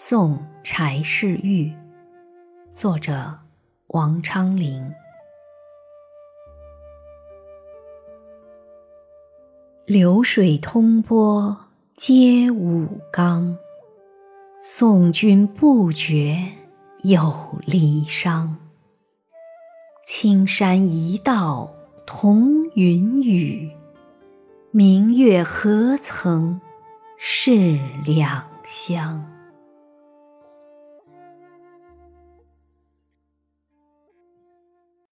送柴世玉作者王昌龄。流水通波接武冈送君不觉有离伤青山一道同云雨明月何曾是两乡